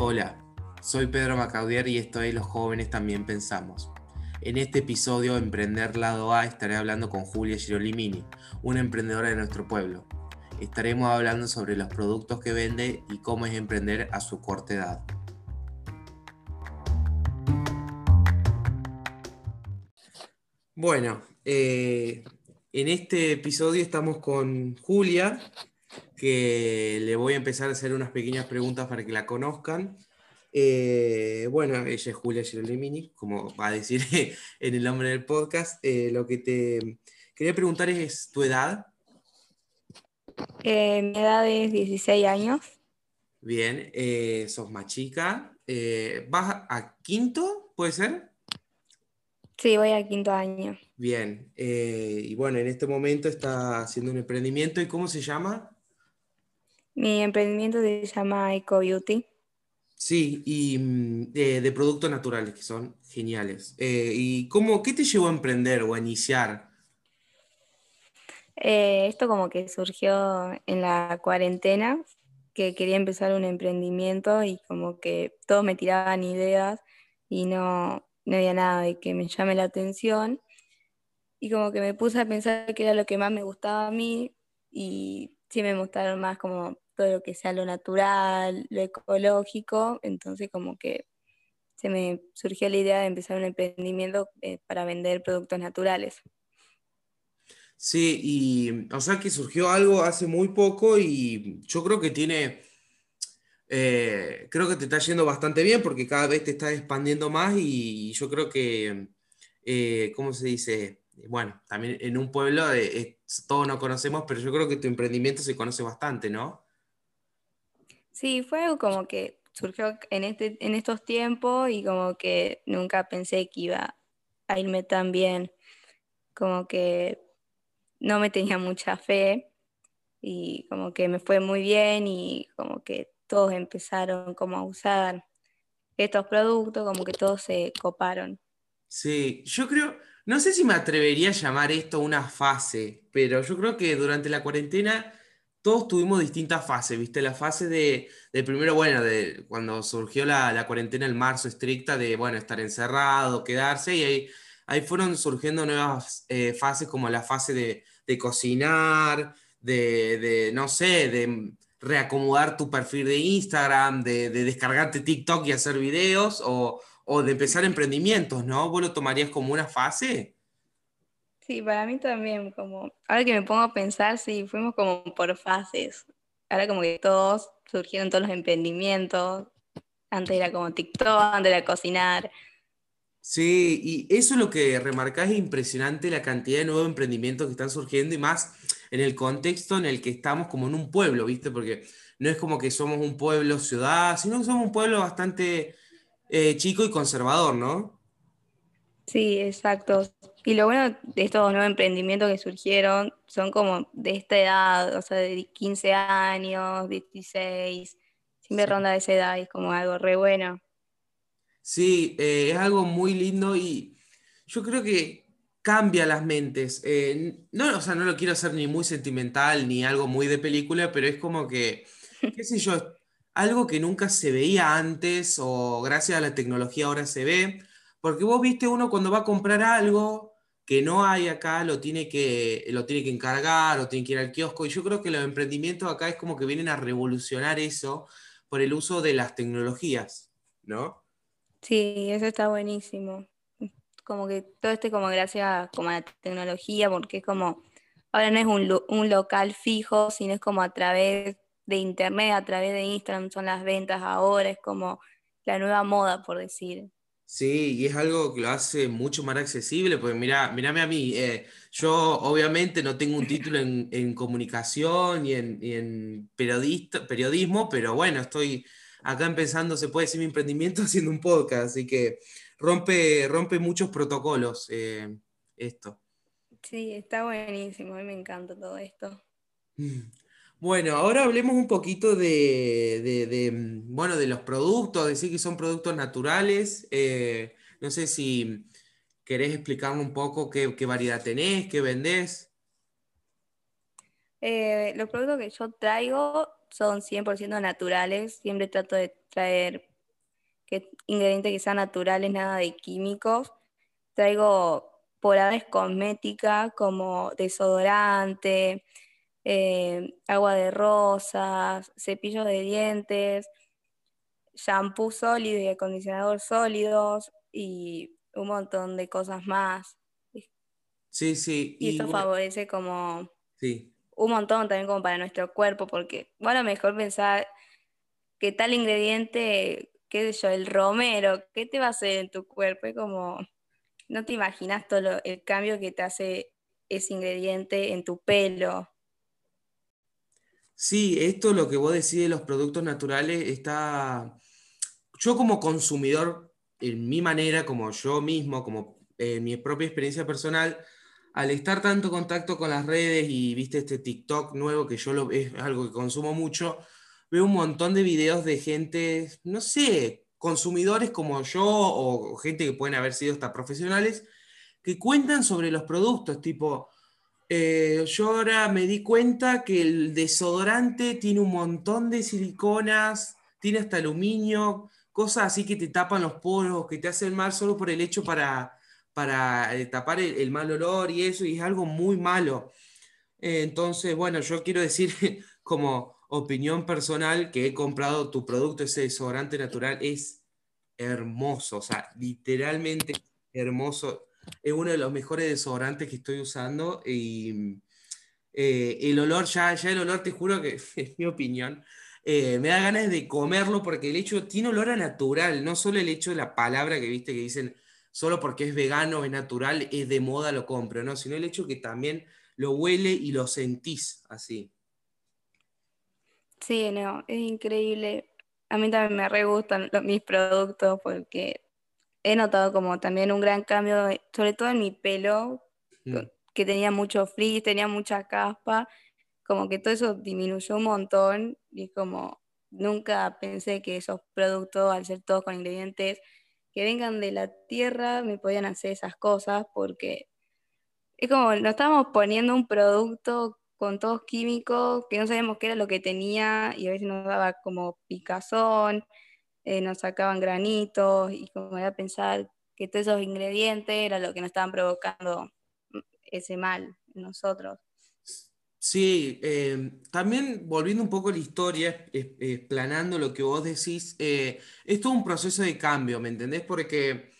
Hola, soy Pedro Macaudier y esto es Los Jóvenes También Pensamos. En este episodio Emprender Lado A estaré hablando con Julia Girolimini, una emprendedora de nuestro pueblo. Estaremos hablando sobre los productos que vende y cómo es emprender a su corta edad. Bueno, eh, en este episodio estamos con Julia, que le voy a empezar a hacer unas pequeñas preguntas para que la conozcan. Eh, bueno, ella es Julia Girolemini, como va a decir en el nombre del podcast. Eh, lo que te quería preguntar es tu edad. Eh, mi edad es 16 años. Bien, sos más chica. ¿Vas a quinto, puede ser? Sí, voy a quinto año. Bien, y bueno, en este momento está haciendo un emprendimiento. ¿Y cómo se llama? Mi emprendimiento se llama Eco Beauty. Sí, y mm, de, productos naturales que son geniales. Eh, ¿Y cómo, qué te llevó a emprender o a iniciar? Eh, esto como que surgió en la cuarentena, que quería empezar un emprendimiento y como que todos me tiraban ideas y no, no había nada de que me llame la atención. Y como que me puse a pensar que era lo que más me gustaba a mí y sí me gustaron más como todo lo que sea lo natural, lo ecológico, entonces como que se me surgió la idea de empezar un emprendimiento eh, para vender productos naturales. Sí, y o sea que surgió algo hace muy poco y yo creo que tiene, eh, creo que te está yendo bastante bien porque cada vez te está expandiendo más y yo creo que, eh, ¿cómo se dice? Bueno, también en un pueblo todos no conocemos, pero yo creo que tu emprendimiento se conoce bastante, ¿no? Sí, fue como que surgió en, este, en estos tiempos y como que nunca pensé que iba a irme tan bien, como que no me tenía mucha fe y como que me fue muy bien y como que todos empezaron como a usar estos productos, como que todos se coparon. Sí, yo creo, no sé si me atrevería a llamar esto una fase, pero yo creo que durante la cuarentena todos tuvimos distintas fases, ¿viste? La fase de, primero, bueno, de cuando surgió la, cuarentena en marzo estricta, de, bueno, estar encerrado, quedarse, y ahí, ahí fueron surgiendo nuevas eh, fases como la fase de, cocinar, de, no sé, de reacomodar tu perfil de Instagram, de, descargarte TikTok y hacer videos, o, o de empezar emprendimientos, ¿no? ¿Vos lo tomarías como una fase? Sí, para mí también, como, ahora que me pongo a pensar, sí, fuimos como por fases. Ahora como que todos surgieron todos los emprendimientos. Antes era como TikTok, antes era cocinar. Sí, y eso es lo que remarcás, es impresionante la cantidad de nuevos emprendimientos que están surgiendo y más en el contexto en el que estamos como en un pueblo, ¿viste? Porque no es como que somos un pueblo ciudad, sino que somos un pueblo bastante eh, chico y conservador, ¿no? Sí, exacto. Y lo bueno de estos nuevos emprendimientos que surgieron son como de esta edad, o sea, de 15 años, 16, siempre ronda de esa edad, es como algo re bueno. Sí, eh, es algo muy lindo y yo creo que cambia las mentes. Eh, no, o sea, no lo quiero hacer ni muy sentimental ni algo muy de película, pero es como que, qué sé yo, algo que nunca se veía antes o gracias a la tecnología ahora se ve porque vos viste uno cuando va a comprar algo que no hay acá, lo tiene que, lo tiene que encargar o tiene que ir al kiosco. Y yo creo que los emprendimientos acá es como que vienen a revolucionar eso por el uso de las tecnologías, ¿no? Sí, eso está buenísimo. Como que todo esto como gracias a, como a la tecnología, porque es como, ahora no es un, un local fijo, sino es como a través de internet, a través de Instagram son las ventas ahora, es como la nueva moda, por decir. Sí, y es algo que lo hace mucho más accesible, porque mira, mírame a mí, eh, yo obviamente no tengo un título en, comunicación y en, periodista, periodismo, pero bueno, estoy acá empezando, se puede decir mi emprendimiento haciendo un podcast, así que rompe, rompe muchos protocolos eh, esto. Sí, está buenísimo, a mí me encanta todo esto. Bueno, ahora hablemos un poquito de, mm, bueno, de los productos, decir que son productos naturales. Eh, no sé si querés explicarme un poco qué, variedad tenés, qué vendés. Eh, los productos que yo traigo son 100% naturales. Siempre trato de traer ingredientes que sean naturales, nada de químicos. Traigo por cosmética como desodorante, eh, agua de rosas, cepillos de dientes, shampoo sólido y acondicionador sólidos y un montón de cosas más. Sí, sí. Y, eso favorece como un montón también como para nuestro cuerpo, porque bueno, mejor pensar que tal ingrediente, qué sé yo, el romero, ¿qué te va a hacer en tu cuerpo? Es como no te imaginas todo el cambio que te hace ese ingrediente en tu pelo. Sí, esto lo que vos decís de los productos naturales está... Yo como consumidor, en mi manera, como yo mismo, como en mi propia experiencia personal, al estar tanto contacto con las redes y viste este TikTok nuevo que yo lo, es algo que consumo mucho, veo un montón de videos de gente, no sé, consumidores como yo o gente que pueden haber sido hasta profesionales, que cuentan sobre los productos, tipo, eh, yo ahora me di cuenta que el desodorante tiene un montón de siliconas, tiene hasta aluminio, cosas así que te tapan los poros, que te hacen mal solo por el hecho para, para eh, tapar el, mal olor y eso, y es algo muy malo. Eh, entonces, bueno, yo quiero decir como opinión personal que he comprado tu producto, ese desodorante natural, es hermoso, o sea, literalmente hermoso. Es uno de los mejores desodorantes que estoy usando y eh, el olor, ya, ya el olor, te juro que es mi opinión, eh, me da ganas de comerlo porque el hecho tiene olor a natural, no solo el hecho de la palabra que viste que dicen solo porque es vegano, es natural, es de moda, lo compro, ¿no? Sino el hecho que también lo huele y lo sentís así. Sí, no, es increíble. A mí también me re gustan mis productos porque he notado como también un gran cambio, sobre todo en mi pelo, mm. que tenía mucho frizz, tenía mucha caspa, como que todo eso disminuyó un montón y como nunca pensé que esos productos, al ser todos con ingredientes que vengan de la tierra, me podían hacer esas cosas porque es como nos estamos poniendo un producto con todos químicos, que no sabíamos qué era lo que tenía y a veces nos daba como picazón, eh, nos sacaban granitos y como era pensar que todos esos ingredientes era lo que nos estaban provocando ese mal en nosotros. Sí, eh, también volviendo un poco a la historia, explanando lo que vos decís, eh, es todo un proceso de cambio, ¿me entendés? Porque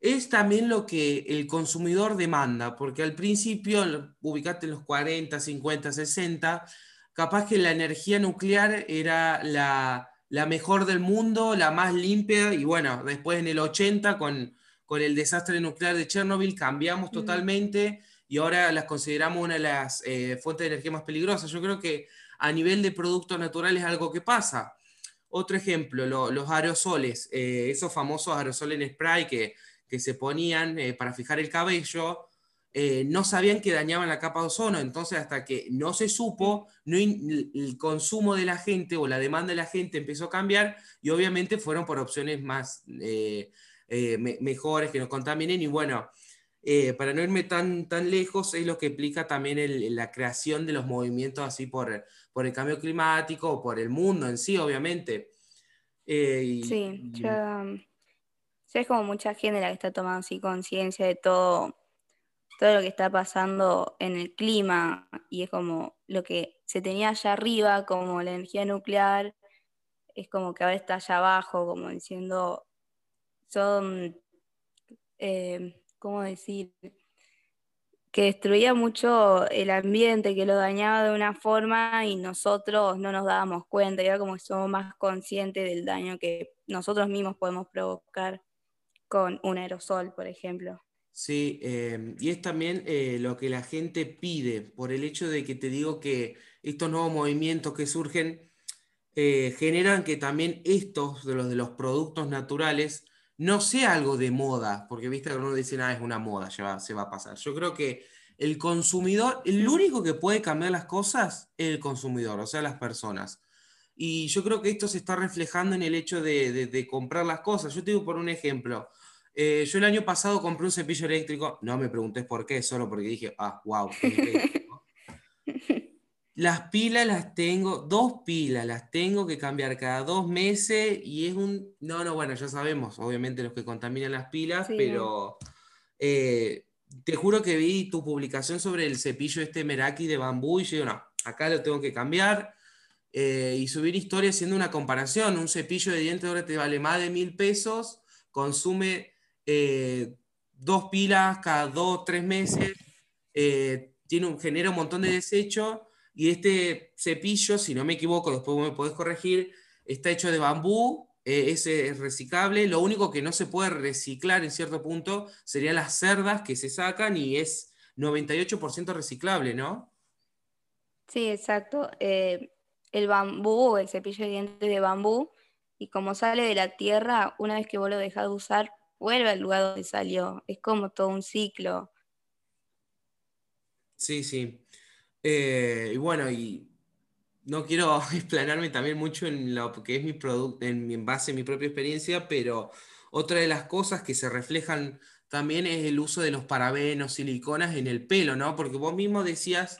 es también lo que el consumidor demanda, porque al principio, ubicate en los 40, 50, 60, capaz que la energía nuclear era la, mejor del mundo, la más limpia, y bueno, después en el 80, con, con el desastre nuclear de Chernobyl, cambiamos totalmente y ahora las consideramos una de las eh, fuentes de energía más peligrosas. Yo creo que a nivel de productos naturales es algo que pasa. Otro ejemplo, los aerosoles, eh, esos famosos aerosoles en spray que que se ponían eh, para fijar el cabello, eh, no sabían que dañaban la capa de ozono, entonces hasta que no se supo, no el consumo de la gente o la demanda de la gente empezó a cambiar y obviamente fueron por opciones más eh, mejores que nos contaminen y bueno, para no irme tan, tan lejos es lo que explica también la creación de los movimientos así por, por el cambio climático o por el mundo en sí, obviamente. sí, ya es como mucha gente la que está tomando así conciencia de todo, todo lo que está pasando en el clima y es como lo que se tenía allá arriba como la energía nuclear, es como que ahora está allá abajo, como diciendo, son, eh, ¿cómo decir? que destruía mucho el ambiente, que lo dañaba de una forma y nosotros no nos dábamos cuenta, era como somos más conscientes del daño que nosotros mismos podemos provocar con un aerosol, por ejemplo. Sí, em, y es también eh, lo que la gente pide, por el hecho de que te digo que estos nuevos movimientos que surgen eh, generan que también estos, de los de los productos naturales, no sea algo de moda, porque viste que uno dice, nada, ah, es una moda, ya se va a pasar. Yo creo que el consumidor, el único que puede cambiar las cosas es el consumidor, o sea, las personas. Y yo creo que esto se está reflejando en el hecho de, de comprar las cosas. Yo te digo por un ejemplo, eh, yo el año pasado compré un cepillo eléctrico, no me preguntes por qué, solo porque dije, ah, wow. Las pilas las tengo, dos pilas las tengo que cambiar cada dos meses y es un... No, no, bueno, ya sabemos, obviamente los que contaminan las pilas, pero eh, te juro que vi tu publicación sobre el cepillo este Meraki de bambú y yo digo, no, acá lo tengo que cambiar. Eh, y subir historia haciendo una comparación. Un cepillo de dientes ahora te vale más de mil pesos, consume eh, dos pilas cada dos, tres meses, tiene un, genera un montón de desecho y este cepillo, si no me equivoco, después me podés corregir, está hecho de bambú, eh, es, reciclable. Lo único que no se puede reciclar en cierto punto serían las cerdas que se sacan y es 98% reciclable, ¿no? Sí, exacto. Eh, el bambú, el cepillo de dientes de bambú, y como sale de la tierra, una vez que vos lo dejás de usar, vuelve al lugar donde salió. Es como todo un ciclo. Sí, sí. Eh, y bueno, y no quiero explanarme también mucho en lo que es mi producto, en, base a mi propia experiencia, pero otra de las cosas que se reflejan también es el uso de los parabenos, siliconas en el pelo, ¿no? Porque vos mismo decías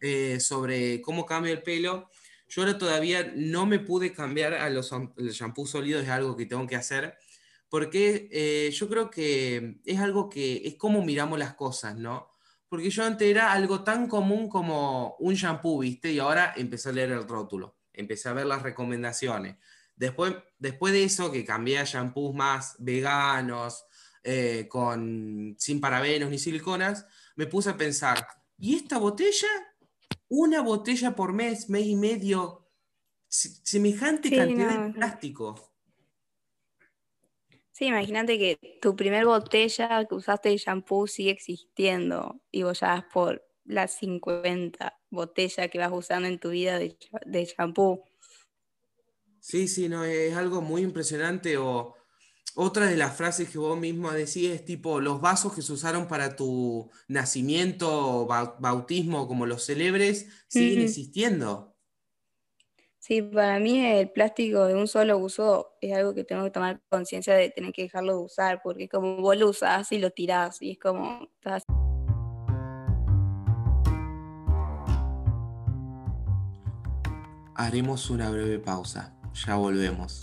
eh, sobre cómo cambia el pelo. Yo ahora todavía no me pude cambiar a los, shampoos sólidos, es algo que tengo que hacer, porque eh, yo creo que es algo que es como miramos las cosas, ¿no? porque yo antes era algo tan común como un shampoo, ¿viste? Y ahora empecé a leer el rótulo, empecé a ver las recomendaciones. Después, después de eso, que cambié a shampoos más veganos, eh, con, sin parabenos ni siliconas, me puse a pensar, ¿y esta botella? Una botella por mes, mes y medio, semejante cantidad de plástico. Sí, imagínate que tu primer botella que usaste de shampoo sigue existiendo y vos ya vas por las 50 botellas que vas usando en tu vida de, de shampoo. Sí, sí, no, es algo muy impresionante. O otra de las frases que vos mismo decís es tipo, los vasos que se usaron para tu nacimiento o bautismo, como los celebres, siguen existiendo. Sí, para mí el plástico de un solo uso es algo que tengo que tomar conciencia de tener que dejarlo de usar, porque como vos lo usás y lo tirás, y es como... Haremos una breve pausa, ya volvemos.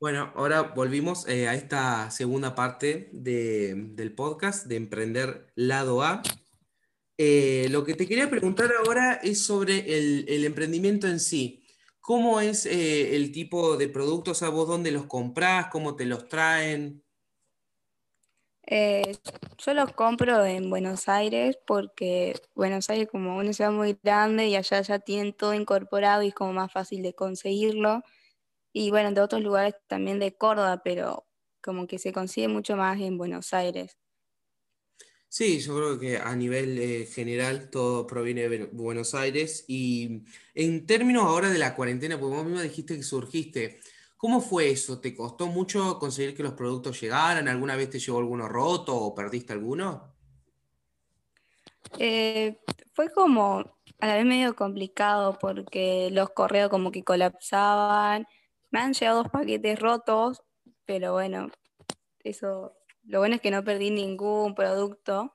Bueno, ahora volvimos eh, a esta segunda parte del podcast de Emprender Lado A. Eh, lo que te quería preguntar ahora es sobre el, emprendimiento en sí. ¿Cómo es eh, el tipo de productos? ¿A vos dónde los comprás? ¿Cómo te los traen? Eh, yo los compro en Buenos Aires porque Buenos Aires como una ciudad muy grande y allá ya tienen todo incorporado y es como más fácil de conseguirlo. Y bueno, de otros lugares también de Córdoba, pero como que se consigue mucho más en Buenos Aires. Sí, yo creo que a nivel eh, general todo proviene de Buenos Aires y en términos ahora de la cuarentena, porque vos mismo dijiste que surgiste, ¿cómo fue eso? ¿Te costó mucho conseguir que los productos llegaran? ¿Alguna vez te llegó alguno roto o perdiste alguno? Eh, fue como a la vez medio complicado porque los correos como que colapsaban. Me han llegado dos paquetes rotos, pero bueno, eso lo bueno es que no perdí ningún producto,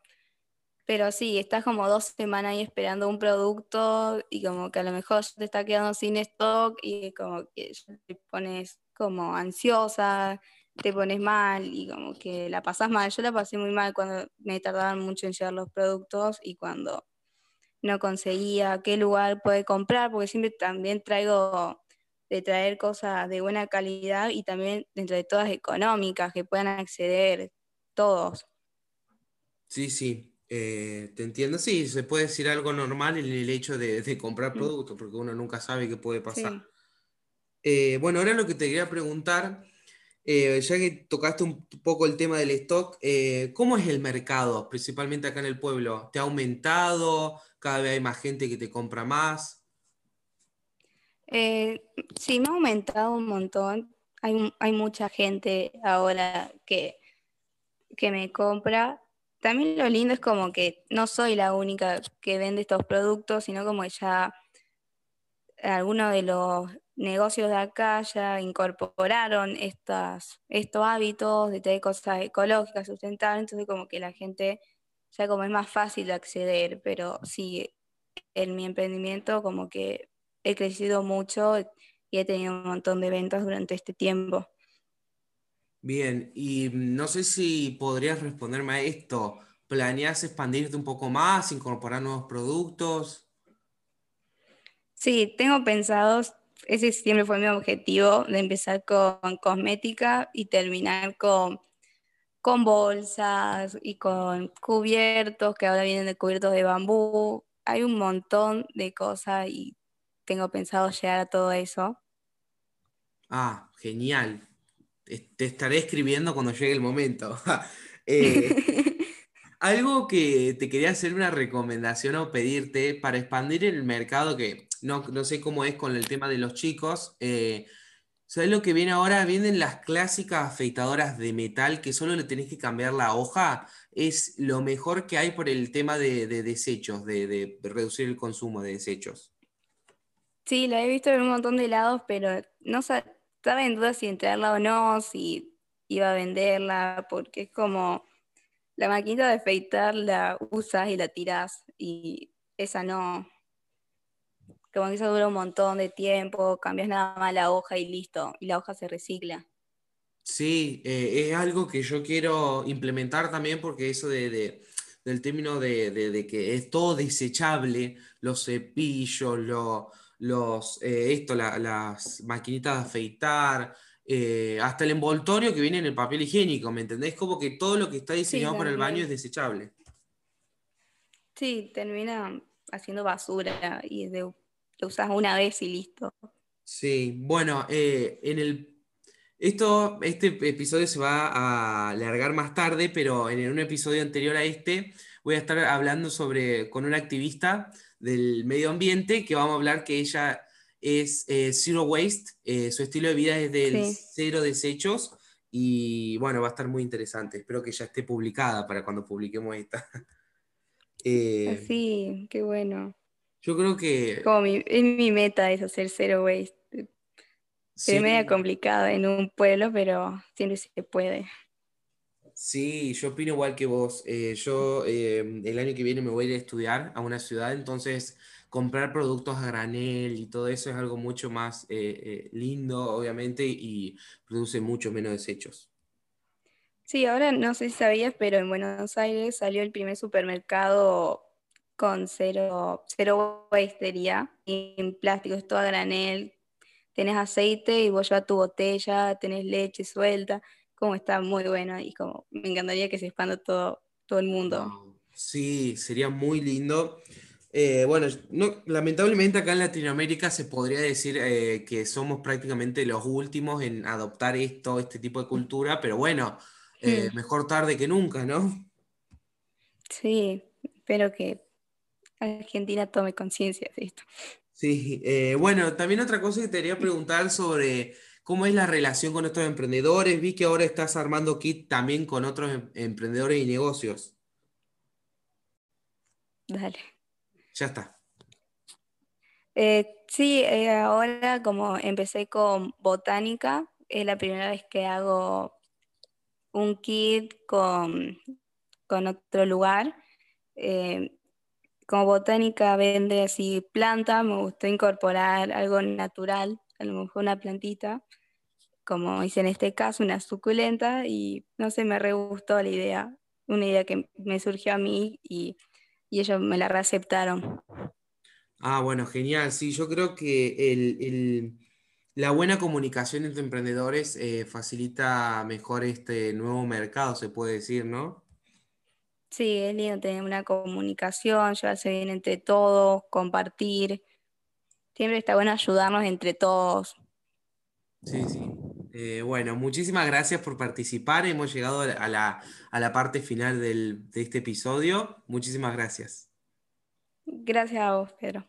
pero sí, estás como dos semanas ahí esperando un producto y como que a lo mejor te está quedando sin stock y como que te pones como ansiosa, te pones mal y como que la pasas mal. Yo la pasé muy mal cuando me tardaban mucho en llegar los productos y cuando no conseguía qué lugar puede comprar, porque siempre también traigo de traer cosas de buena calidad y también dentro de todas económicas que puedan acceder todos. Sí, sí, eh, te entiendo. Sí, se puede decir algo normal en el hecho de, comprar mm. productos, porque uno nunca sabe qué puede pasar. Eh, bueno, ahora lo que te quería preguntar, eh, ya que tocaste un poco el tema del stock, ¿cómo es el mercado, principalmente acá en el pueblo? ¿Te ha aumentado? ¿Cada vez hay más gente que te compra más? sí, me ha aumentado un montón. Hay, hay mucha gente ahora que que me compra. También lo lindo es como que no soy la única que vende estos productos, sino como ya algunos de los negocios de acá ya incorporaron estas, estos hábitos de tener cosas ecológicas, sustentables, entonces como que la gente ya como es más fácil de acceder, pero sí, en mi emprendimiento como que he crecido mucho y he tenido un montón de ventas durante este tiempo. Bien, y no sé si podrías responderme a esto. ¿Planeas expandirte un poco más, incorporar nuevos productos? Sí, tengo pensados, ese siempre fue mi objetivo, de empezar con cosmética y terminar con con bolsas y con cubiertos, que ahora vienen de cubiertos de bambú. Hay un montón de cosas y tengo pensado llegar a todo eso. Ah, genial. Te estaré escribiendo cuando llegue el momento. Eh, algo que te quería hacer una recomendación o pedirte para expandir el mercado, que no, sé cómo es con el tema de los chicos. Eh, ¿Sabes lo que viene ahora? Vienen las clásicas afeitadoras de metal que solo le tenés que cambiar la hoja. Es lo mejor que hay por el tema de, desechos, de, reducir el consumo de desechos. Sí, la he visto en un montón de lados, pero no estaba en duda si entrarla o no, si iba a venderla, porque es como la maquinita de afeitar la usas y la tiras y esa no, como que eso dura un montón de tiempo, cambias nada más la hoja y listo, y la hoja se recicla. Sí, eh, es algo que yo quiero implementar también porque eso de, del término de, que es todo desechable, los cepillos, los, eh, esto, las maquinitas de afeitar, eh, hasta el envoltorio que viene en el papel higiénico, ¿me entendés? Como que todo lo que está diseñado para el baño es desechable. Sí, termina haciendo basura y de lo usas una vez y listo. Sí, bueno, eh, en el, esto, este episodio se va a alargar más tarde, pero en un episodio anterior a este voy a estar hablando sobre, con una activista del medio ambiente que vamos a hablar que ella es eh, Zero Waste, eh, su estilo de vida es del cero desechos y bueno, va a estar muy interesante. Espero que ya esté publicada para cuando publiquemos esta. sí, qué bueno. Yo creo que... Como mi, mi meta es hacer zero waste. Es media complicado en un pueblo, pero siempre se puede. Sí, yo opino igual que vos. Eh, yo eh, el año que viene me voy a ir a estudiar a una ciudad, entonces comprar productos a granel y todo eso es algo mucho más eh, lindo, obviamente, y produce mucho menos desechos. Sí, ahora no sé si sabías, pero en Buenos Aires salió el primer supermercado con cero, cero wastería, en plástico, es todo a granel, tenés aceite y vos llevas tu botella, tenés leche suelta, como está muy bueno y como me encantaría que se expanda todo, todo el mundo. Sí, sería muy lindo. Eh, bueno, no, lamentablemente acá en Latinoamérica se podría decir eh, que somos prácticamente los últimos en adoptar esto, este tipo de cultura, pero bueno, eh, hmm. mejor tarde que nunca, ¿no? Sí, espero que Argentina tome conciencia de esto. Sí, bueno, también otra cosa que te quería preguntar sobre cómo es la relación con estos emprendedores. Vi que ahora estás armando kit también con otros em, emprendedores y negocios. Dale. Ya está. Eh, sí, eh, ahora como empecé con botánica, es la primera vez que hago un kit con, con otro lugar como botánica vende así planta, me gustó incorporar algo natural, a lo mejor una plantita, como hice en este caso, una suculenta, y no sé, me re gustó la idea, una idea que me surgió a mí y, ellos me la reaceptaron. Ah, bueno, genial. Sí, yo creo que la buena comunicación entre emprendedores eh, facilita mejor este nuevo mercado, se puede decir, ¿no? Sí, es lindo tener una comunicación, llevarse bien entre todos, compartir. Siempre está bueno ayudarnos entre todos. Sí, sí. Eh, bueno, muchísimas gracias por participar. Hemos llegado a la, parte final de este episodio. Muchísimas gracias. Gracias a vos, Pedro.